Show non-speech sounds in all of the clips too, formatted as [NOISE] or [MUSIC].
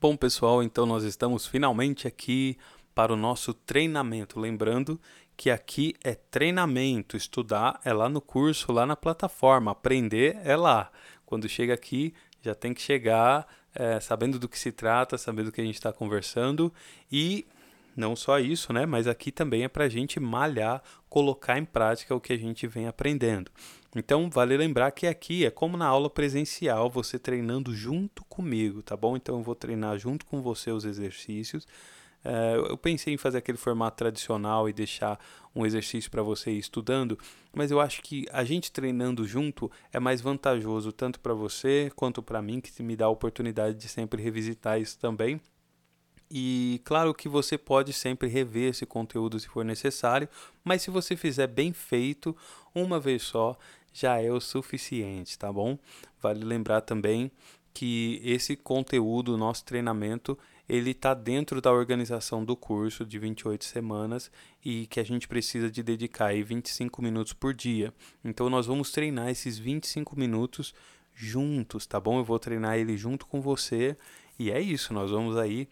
Bom, pessoal, então nós estamos finalmente aqui para o nosso treinamento. Lembrando que aqui é treinamento, estudar é lá no curso, lá na plataforma, aprender é lá. Quando chega aqui, já tem que chegar é, sabendo do que se trata, sabendo do que a gente está conversando e não só isso, né? Mas aqui também é para a gente malhar, colocar em prática o que a gente vem aprendendo. Então, vale lembrar que aqui é como na aula presencial, você treinando junto comigo, tá bom? Então, eu vou treinar junto com você os exercícios. É, eu pensei em fazer aquele formato tradicional e deixar um exercício para você ir estudando, mas eu acho que a gente treinando junto é mais vantajoso tanto para você quanto para mim, que me dá a oportunidade de sempre revisitar isso também. E claro que você pode sempre rever esse conteúdo se for necessário, mas se você fizer bem feito, uma vez só, já é o suficiente, tá bom? Vale lembrar também que esse conteúdo, nosso treinamento, ele está dentro da organização do curso de 28 semanas e que a gente precisa de dedicar aí 25 minutos por dia. Então nós vamos treinar esses 25 minutos juntos, tá bom? Eu vou treinar ele junto com você e é isso, nós vamos aí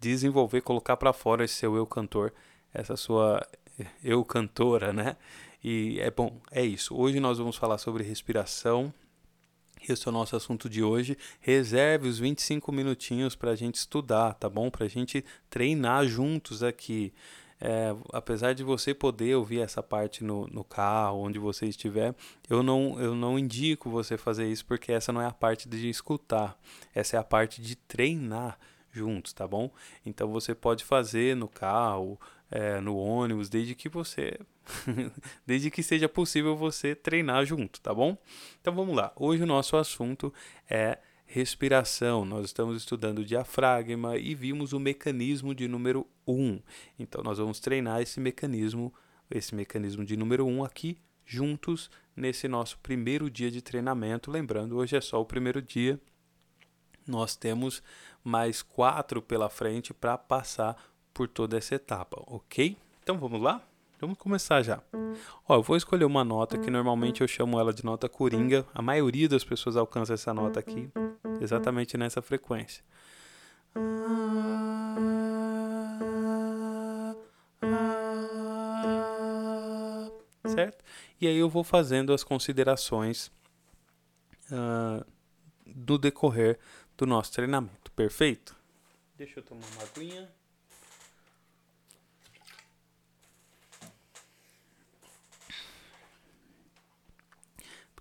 desenvolver, colocar para fora esse seu eu cantor, essa sua eu cantora, né? E é bom, é isso. Hoje nós vamos falar sobre respiração. Esse é o nosso assunto de hoje. Reserve os 25 minutinhos para a gente estudar, tá bom? Para a gente treinar juntos aqui. É, apesar de você poder ouvir essa parte no, no carro, onde você estiver, eu não, eu não indico você fazer isso porque essa não é a parte de escutar, essa é a parte de treinar juntos, tá bom? Então você pode fazer no carro, é, no ônibus, desde que você, [LAUGHS] desde que seja possível você treinar junto, tá bom? Então vamos lá. Hoje o nosso assunto é respiração. Nós estamos estudando o diafragma e vimos o mecanismo de número 1. Um. Então nós vamos treinar esse mecanismo, esse mecanismo de número 1 um aqui juntos nesse nosso primeiro dia de treinamento. Lembrando, hoje é só o primeiro dia. Nós temos mais quatro pela frente para passar por toda essa etapa, ok? Então vamos lá? Vamos começar já. Ó, eu vou escolher uma nota que normalmente eu chamo ela de nota coringa. A maioria das pessoas alcança essa nota aqui, exatamente nessa frequência. Certo? E aí eu vou fazendo as considerações uh, do decorrer do nosso treinamento. Perfeito? Deixa eu tomar uma aguinha.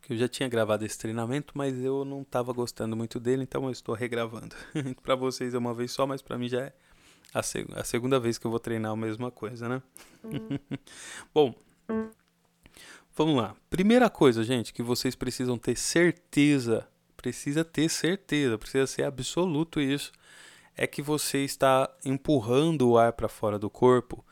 Porque eu já tinha gravado esse treinamento, mas eu não estava gostando muito dele, então eu estou regravando. [LAUGHS] para vocês é uma vez só, mas para mim já é a, seg a, segunda vez que eu vou treinar a mesma coisa, né? [LAUGHS] Bom, vamos lá. Primeira coisa, gente, que vocês precisam ter certeza precisa ter certeza, precisa ser absoluto isso, é que você está empurrando o ar para fora do corpo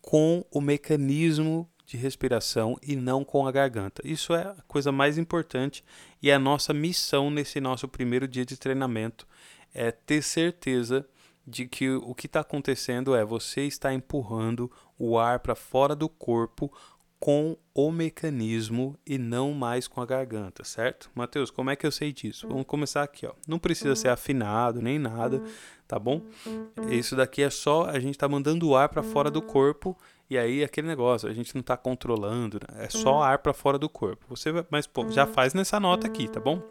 com o mecanismo de respiração e não com a garganta. Isso é a coisa mais importante e é a nossa missão nesse nosso primeiro dia de treinamento é ter certeza de que o que está acontecendo é você está empurrando o ar para fora do corpo com o mecanismo e não mais com a garganta, certo? Mateus, como é que eu sei disso? Vamos começar aqui, ó. Não precisa ser afinado nem nada, tá bom? Isso daqui é só a gente tá mandando o ar para fora do corpo e aí aquele negócio, a gente não tá controlando, né? é só ar para fora do corpo. Você vai, mas pô, já faz nessa nota aqui, tá bom?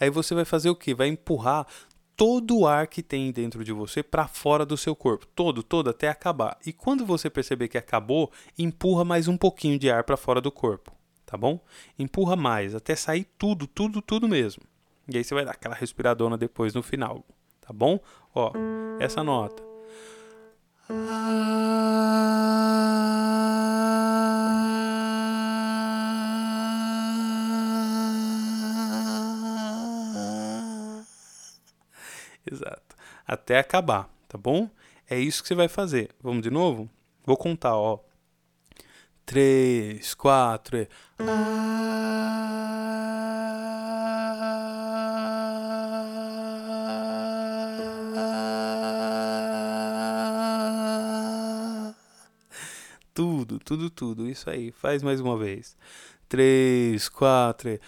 Aí você vai fazer o que? Vai empurrar todo o ar que tem dentro de você para fora do seu corpo, todo, todo até acabar. E quando você perceber que acabou, empurra mais um pouquinho de ar para fora do corpo, tá bom? Empurra mais até sair tudo, tudo, tudo mesmo. E aí você vai dar aquela respiradona depois no final, tá bom? Ó, essa nota. Exato. Até acabar, tá bom? É isso que você vai fazer. Vamos de novo? Vou contar, ó. Três, quatro. E... Tudo, tudo, tudo. Isso aí. Faz mais uma vez. Três, quatro. E...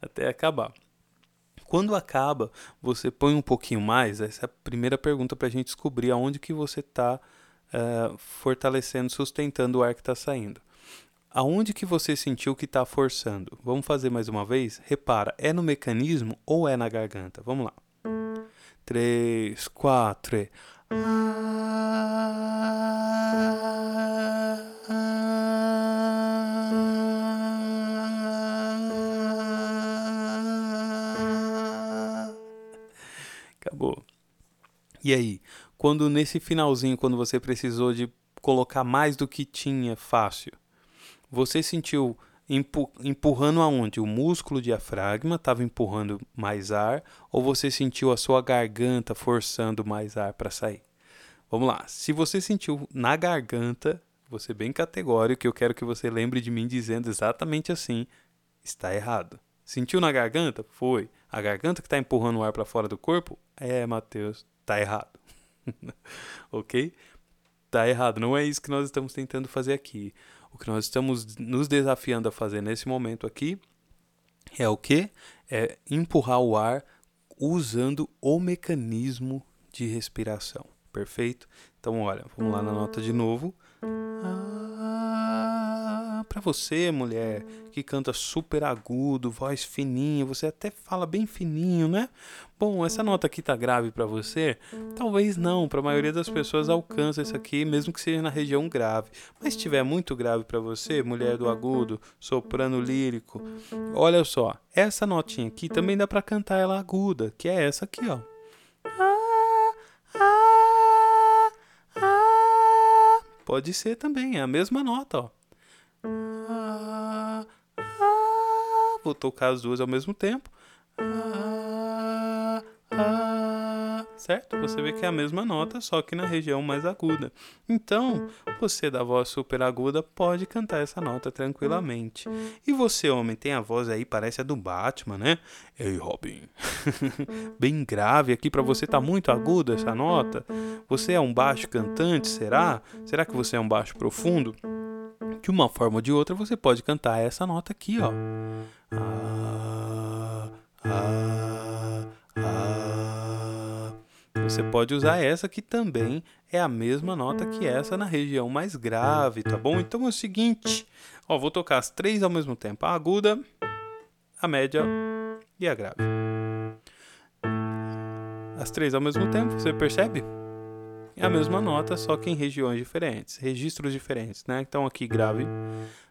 Até acabar. Quando acaba, você põe um pouquinho mais. Essa é a primeira pergunta para a gente descobrir aonde que você está uh, fortalecendo, sustentando o ar que está saindo. Aonde que você sentiu que está forçando? Vamos fazer mais uma vez? Repara, é no mecanismo ou é na garganta? Vamos lá. Três, quatro. Acabou. E aí, quando nesse finalzinho, quando você precisou de colocar mais do que tinha fácil, você sentiu empurrando aonde? O músculo diafragma estava empurrando mais ar ou você sentiu a sua garganta forçando mais ar para sair? Vamos lá. Se você sentiu na garganta, você bem categórico, eu quero que você lembre de mim dizendo exatamente assim, está errado. Sentiu na garganta? Foi. A garganta que está empurrando o ar para fora do corpo? É, Mateus, está errado. [LAUGHS] ok? Está errado. Não é isso que nós estamos tentando fazer aqui. O que nós estamos nos desafiando a fazer nesse momento aqui é o que? É empurrar o ar usando o mecanismo de respiração. Perfeito? Então, olha, vamos lá na nota de novo. Ah, para você, mulher, que canta super agudo, voz fininha, você até fala bem fininho, né? Bom, essa nota aqui tá grave para você? Talvez não, para a maioria das pessoas alcança isso aqui, mesmo que seja na região grave. Mas se tiver muito grave para você, mulher do agudo, soprano lírico, olha só, essa notinha aqui também dá para cantar ela aguda, que é essa aqui, ó. Pode ser também, é a mesma nota, ó. Vou tocar as duas ao mesmo tempo. certo? Você vê que é a mesma nota, só que na região mais aguda. Então, você da voz super aguda pode cantar essa nota tranquilamente. E você, homem, tem a voz aí, parece a do Batman, né? Ei, Robin. [LAUGHS] Bem grave aqui para você tá muito aguda essa nota. Você é um baixo cantante, será? Será que você é um baixo profundo? De uma forma ou de outra, você pode cantar essa nota aqui, ó. Você pode usar essa que também é a mesma nota que essa na região mais grave, tá bom? Então é o seguinte, ó, vou tocar as três ao mesmo tempo: a aguda, a média e a grave. As três ao mesmo tempo, você percebe? É a mesma nota, só que em regiões diferentes, registros diferentes, né? Então aqui grave.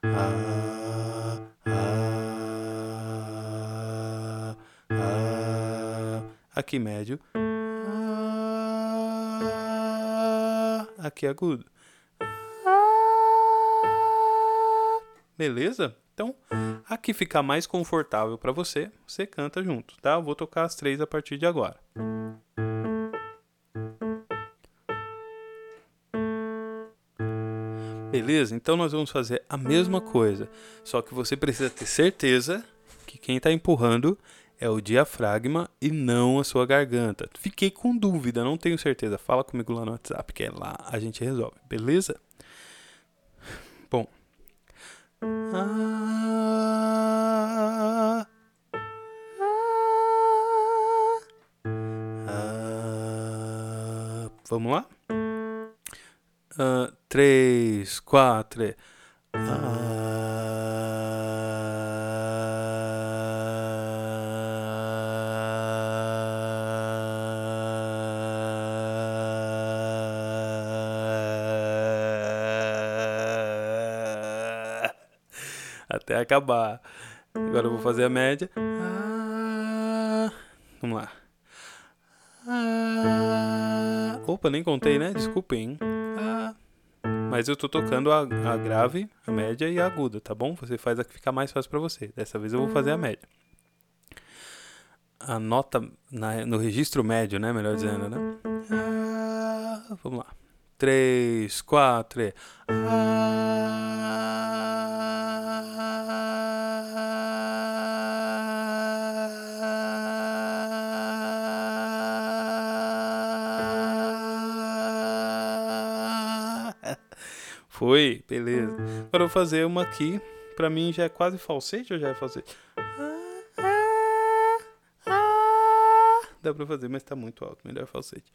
Ah, ah, ah, aqui médio. Aqui agudo. Beleza? Então, aqui fica mais confortável para você, você canta junto, tá? Eu vou tocar as três a partir de agora. Beleza? Então nós vamos fazer a mesma coisa, só que você precisa ter certeza que quem está empurrando é o diafragma e não a sua garganta. Fiquei com dúvida, não tenho certeza. Fala comigo lá no WhatsApp, que é lá a gente resolve, beleza? Bom. Ah, ah, vamos lá? Uh, três, quatro. Até acabar. Agora eu vou fazer a média. Vamos lá. Opa, nem contei, né? Desculpem. Mas eu tô tocando a, a grave, a média e a aguda, tá bom? Você faz a que fica mais fácil para você. Dessa vez eu vou fazer a média. A nota na, no registro médio, né? Melhor dizendo, né? Ah, vamos lá. Três, quatro. E... Ah, Foi, beleza. Agora eu vou fazer uma aqui. Pra mim já é quase falsete ou já é falsete? Dá pra fazer, mas tá muito alto. Melhor falsete.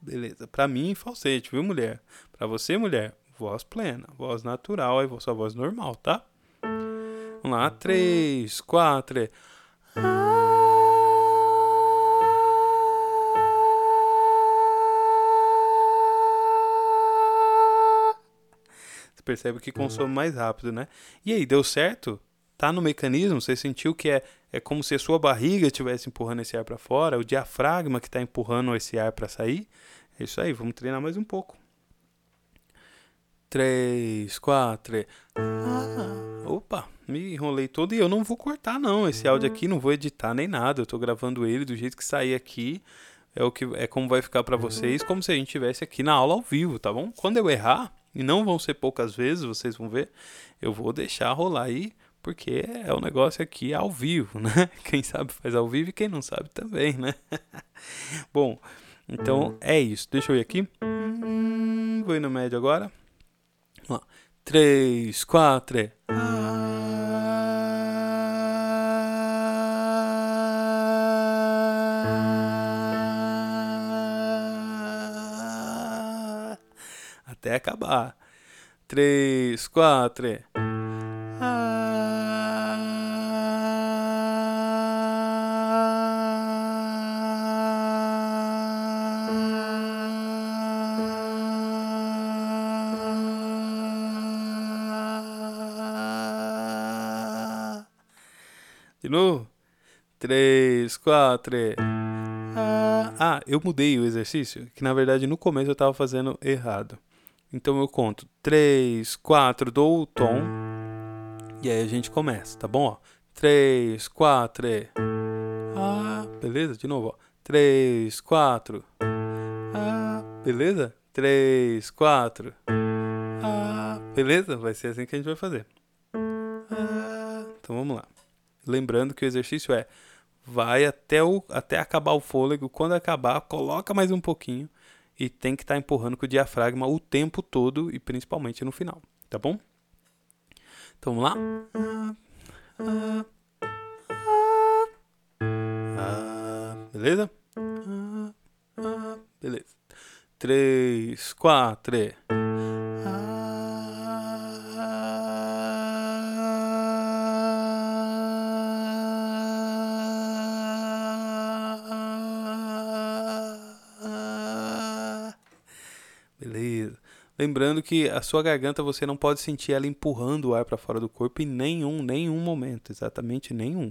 Beleza. Pra mim, falsete, viu, mulher? Pra você, mulher, voz plena, voz natural, aí sua voz normal, tá? Vamos lá. 3, 4. Percebe que consome mais rápido, né? E aí, deu certo? Tá no mecanismo? Você sentiu que é, é como se a sua barriga estivesse empurrando esse ar para fora? O diafragma que está empurrando esse ar para sair? É isso aí, vamos treinar mais um pouco. Três, quatro. Ah, opa, me enrolei todo e eu não vou cortar não. Esse áudio aqui não vou editar nem nada. Eu tô gravando ele do jeito que sair aqui. É o que é como vai ficar para vocês, como se a gente estivesse aqui na aula ao vivo, tá bom? Quando eu errar, e não vão ser poucas vezes, vocês vão ver, eu vou deixar rolar aí, porque é o um negócio aqui ao vivo, né? [LAUGHS] Quem sabe faz ao vivo e quem não sabe também, né? [LAUGHS] bom, então é isso. Deixa eu ir aqui. Vou ir no médio agora. Lá. 3, 4. Até acabar. 3, 4. De novo. Três, quatro. Ah, ah, eu mudei o exercício, que na verdade no começo eu estava fazendo errado. Então eu conto três, quatro, dou o tom. E aí a gente começa, tá bom? Ó, três, quatro. Ah, beleza? De novo, ó. Três, quatro. Ah, beleza? Três, quatro. Ah, beleza? Vai ser assim que a gente vai fazer. Ah, então vamos lá. Lembrando que o exercício é vai até, o, até acabar o fôlego. Quando acabar, coloca mais um pouquinho e tem que estar tá empurrando com o diafragma o tempo todo e principalmente no final, tá bom? Então vamos lá. beleza? beleza. Três, quatro. Lembrando que a sua garganta você não pode sentir ela empurrando o ar para fora do corpo em nenhum, nenhum momento, exatamente nenhum.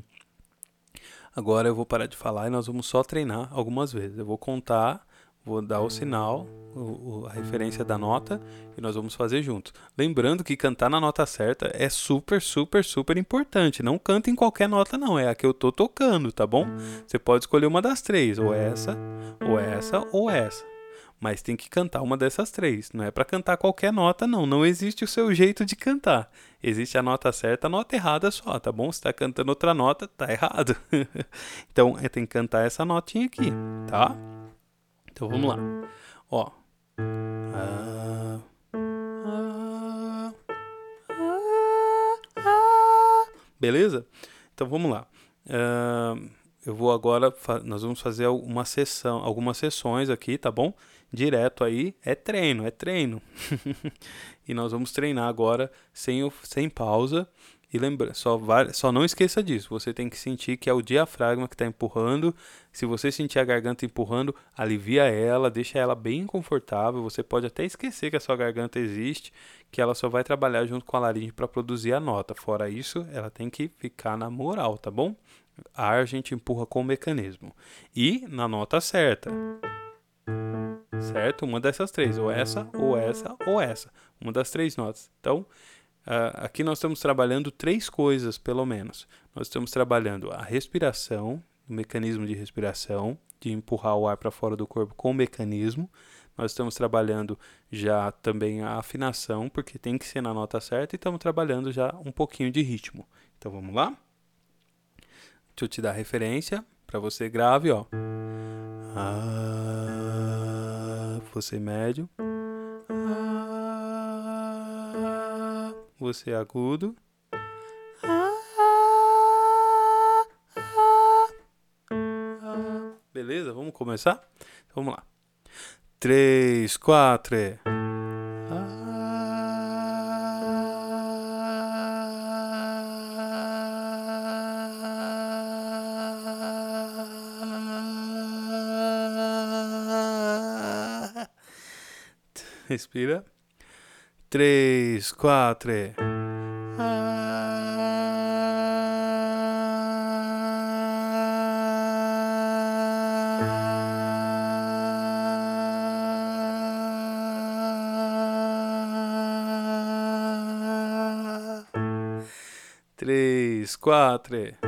Agora eu vou parar de falar e nós vamos só treinar algumas vezes. Eu vou contar, vou dar o sinal, o, a referência da nota e nós vamos fazer juntos. Lembrando que cantar na nota certa é super, super, super importante. Não canta em qualquer nota, não. É a que eu tô tocando, tá bom? Você pode escolher uma das três, ou essa, ou essa, ou essa mas tem que cantar uma dessas três. Não é para cantar qualquer nota, não. Não existe o seu jeito de cantar. Existe a nota certa, a nota errada só, tá bom? Se tá cantando outra nota, tá errado. [LAUGHS] então, é, tem que cantar essa notinha aqui, tá? Então, vamos lá. Ó. Beleza? Então, vamos lá. Eu vou agora, nós vamos fazer uma sessão, algumas sessões aqui, tá bom? Direto aí, é treino, é treino. [LAUGHS] e nós vamos treinar agora sem, sem pausa. E lembra, só, só não esqueça disso. Você tem que sentir que é o diafragma que está empurrando. Se você sentir a garganta empurrando, alivia ela, deixa ela bem confortável. Você pode até esquecer que a sua garganta existe, que ela só vai trabalhar junto com a laringe para produzir a nota. Fora isso, ela tem que ficar na moral, tá bom? ar a gente empurra com o mecanismo. E na nota certa. Certo? Uma dessas três. Ou essa, ou essa, ou essa. Uma das três notas. Então, uh, aqui nós estamos trabalhando três coisas, pelo menos. Nós estamos trabalhando a respiração, o mecanismo de respiração, de empurrar o ar para fora do corpo com o mecanismo. Nós estamos trabalhando já também a afinação, porque tem que ser na nota certa, e estamos trabalhando já um pouquinho de ritmo. Então vamos lá? Deixa eu te dar referência para você grave, ó. Ah, você é médio, você é agudo. Beleza? Vamos começar? Então vamos lá. Três, quatro. É. Respira. Três, quatro. Três, quatro.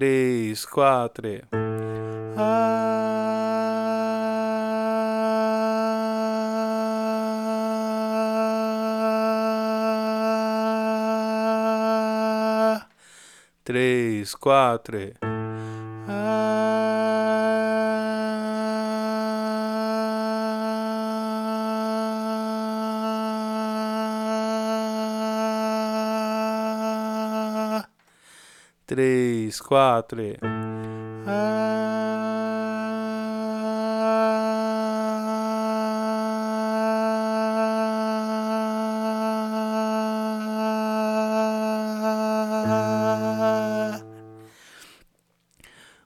Três, quatro. Três, quatro. Três, quatro.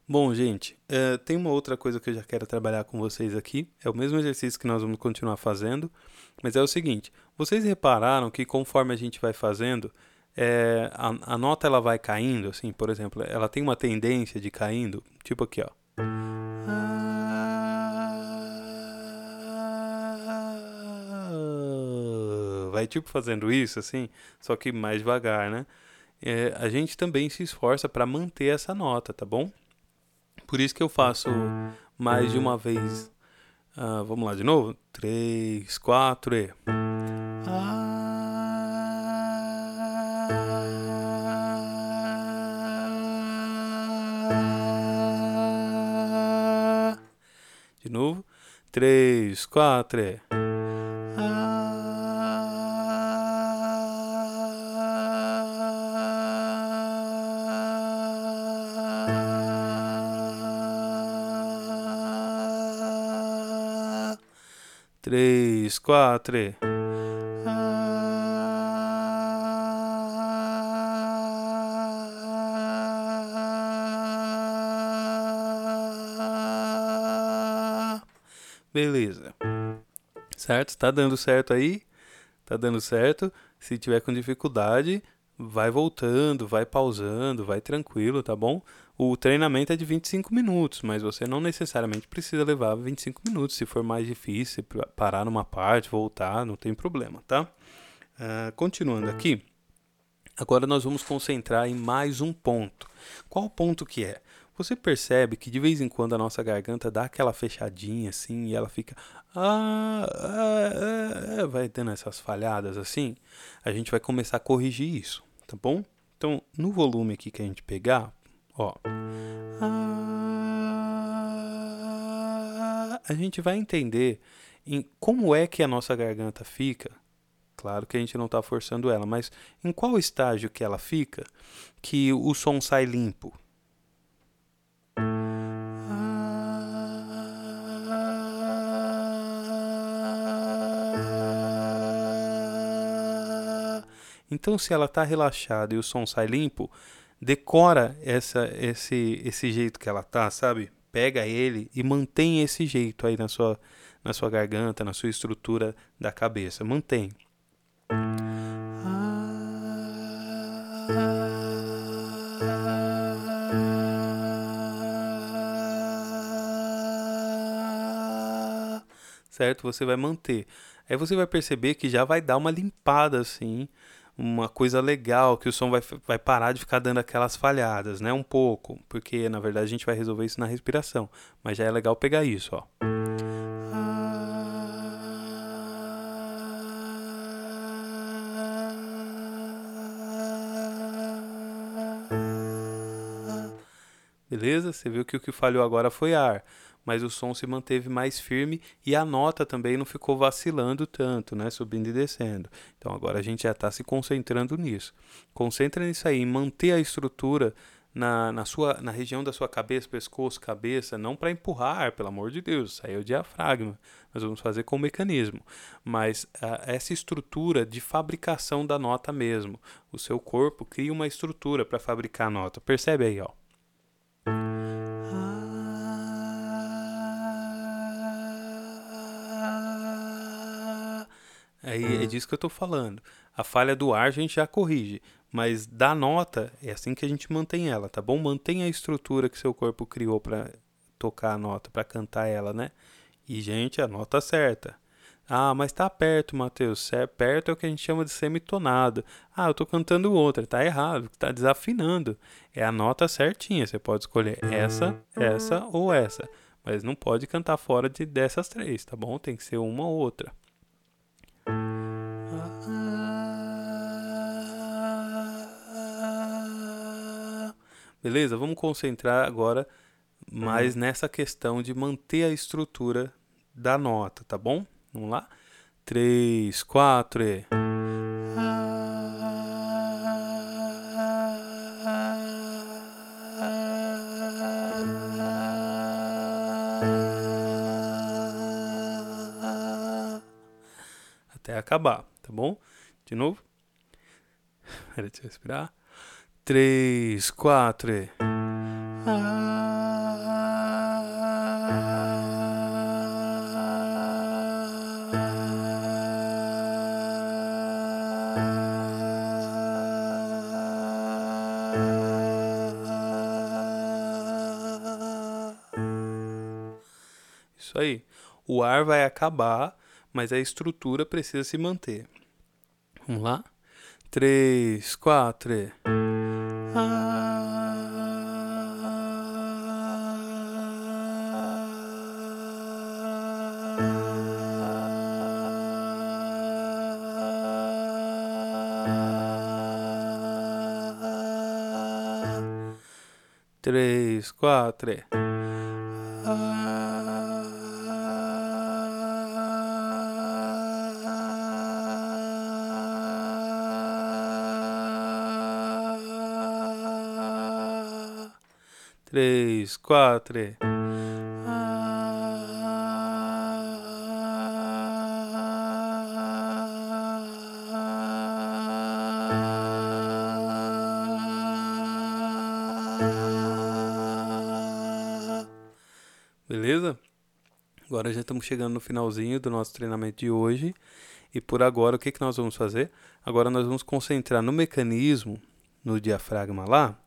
Bom, gente, é, tem uma outra coisa que eu já quero trabalhar com vocês aqui. É o mesmo exercício que nós vamos continuar fazendo, mas é o seguinte: vocês repararam que conforme a gente vai fazendo, é, a, a, nota ela vai caindo, assim, por exemplo, ela tem uma tendência de caindo, tipo aqui, ó. Vai tipo fazendo isso, assim, só que mais devagar, né? É, a gente também se esforça para manter essa nota, tá bom? Por isso que eu faço mais de uma vez. Uh, vamos lá de novo? Três, quatro e. De novo. Três, quatro e. Três, quatro. Beleza. Certo? Tá dando certo aí? Tá dando certo. Se tiver com dificuldade, vai voltando, vai pausando, vai tranquilo, tá bom? O treinamento é de 25 minutos, mas você não necessariamente precisa levar 25 minutos. Se for mais difícil, parar numa parte, voltar, não tem problema, tá? Uh, continuando aqui, agora nós vamos concentrar em mais um ponto. Qual ponto que é? Você percebe que de vez em quando a nossa garganta dá aquela fechadinha assim e ela fica. Ah, ah, ah, vai tendo essas falhadas assim. A gente vai começar a corrigir isso, tá bom? Então, no volume aqui que a gente pegar, Ó. A gente vai entender em como é que a nossa garganta fica. Claro que a gente não está forçando ela, mas em qual estágio que ela fica que o som sai limpo? Então, se ela está relaxada e o som sai limpo, decora essa, esse, esse jeito que ela tá, sabe? Pega ele e mantém esse jeito aí na sua, na sua garganta, na sua estrutura da cabeça. Mantém. Certo? Você vai manter. Aí você vai perceber que já vai dar uma limpada assim uma coisa legal, que o som vai, vai parar de ficar dando aquelas falhadas, né? Um pouco, porque na verdade a gente vai resolver isso na respiração, mas já é legal pegar isso, ó. Beleza? Você viu que o que falhou agora foi ar mas o som se manteve mais firme e a nota também não ficou vacilando tanto, né? Subindo e descendo. Então agora a gente já está se concentrando nisso. Concentra nisso aí, manter a estrutura na, na, sua, na região da sua cabeça, pescoço, cabeça, não para empurrar, pelo amor de Deus, aí é o diafragma. Nós vamos fazer com o mecanismo. Mas uh, essa estrutura de fabricação da nota mesmo. O seu corpo cria uma estrutura para fabricar a nota. Percebe aí, ó. É, é disso que eu estou falando. A falha do ar a gente já corrige, mas da nota é assim que a gente mantém ela, tá bom? Mantenha a estrutura que seu corpo criou para tocar a nota, para cantar ela, né? E gente, a nota certa. Ah, mas tá perto, Matheus. É perto é o que a gente chama de semitonado. Ah, eu tô cantando outra, tá errado, tá desafinando. É a nota certinha, você pode escolher essa, essa ou essa, mas não pode cantar fora de dessas três, tá bom? Tem que ser uma ou outra. Beleza? Vamos concentrar agora mais uhum. nessa questão de manter a estrutura da nota, tá bom? Vamos lá? 3, 4 e. Até acabar, tá bom? De novo. Peraí, deixa eu respirar três, quatro. Isso aí. O ar vai acabar, mas a estrutura precisa se manter. Vamos lá? Três, quatro. Três, quatro. Quatro. Beleza? Agora já estamos chegando no finalzinho do nosso treinamento de hoje. E por agora, o que, que nós vamos fazer? Agora nós vamos concentrar no mecanismo, no diafragma lá,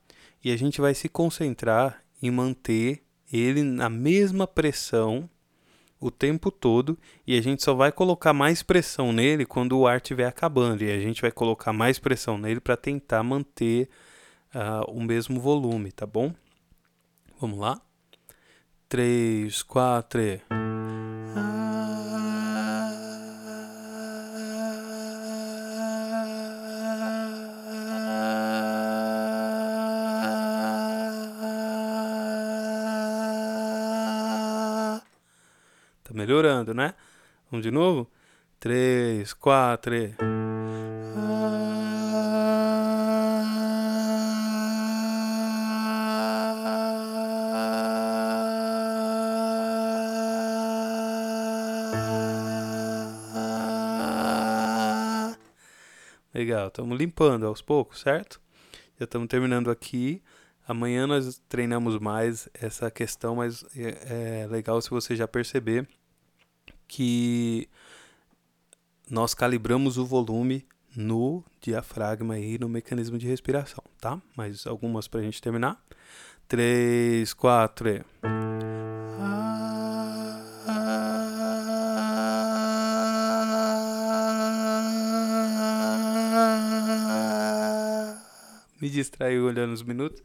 e a gente vai se concentrar em manter ele na mesma pressão o tempo todo e a gente só vai colocar mais pressão nele quando o ar estiver acabando e a gente vai colocar mais pressão nele para tentar manter uh, o mesmo volume, tá bom? Vamos lá? 3, 4. Melhorando, né? Vamos de novo? Três, quatro. Legal, estamos limpando aos poucos, certo? Já estamos terminando aqui. Amanhã nós treinamos mais essa questão, mas é, é legal se você já perceber que nós calibramos o volume no diafragma e no mecanismo de respiração, tá? Mais algumas para a gente terminar. 3, 4 e... me distraiu olhando os minutos.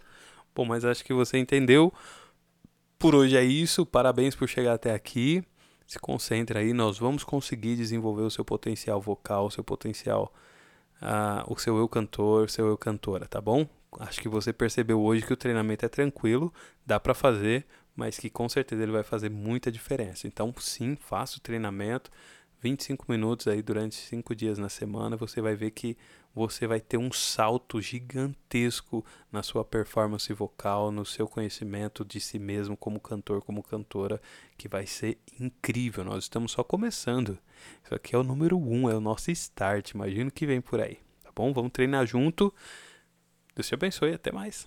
Bom, mas acho que você entendeu. Por hoje é isso. Parabéns por chegar até aqui. Se concentre aí, nós vamos conseguir desenvolver o seu potencial vocal, o seu potencial, uh, o seu eu cantor, o seu eu cantora, tá bom? acho que você percebeu hoje que o treinamento é tranquilo, dá para fazer, mas que com certeza ele vai fazer muita diferença. Então, sim, faça o treinamento, 25 minutos aí durante 5 dias na semana, você vai ver que você vai ter um salto gigantesco na sua performance vocal, no seu conhecimento de si mesmo como cantor, como cantora, que vai ser incrível. Nós estamos só começando. Isso aqui é o número 1, um, é o nosso start. Imagina o que vem por aí, tá bom? Vamos treinar junto. Deus te abençoe, até mais.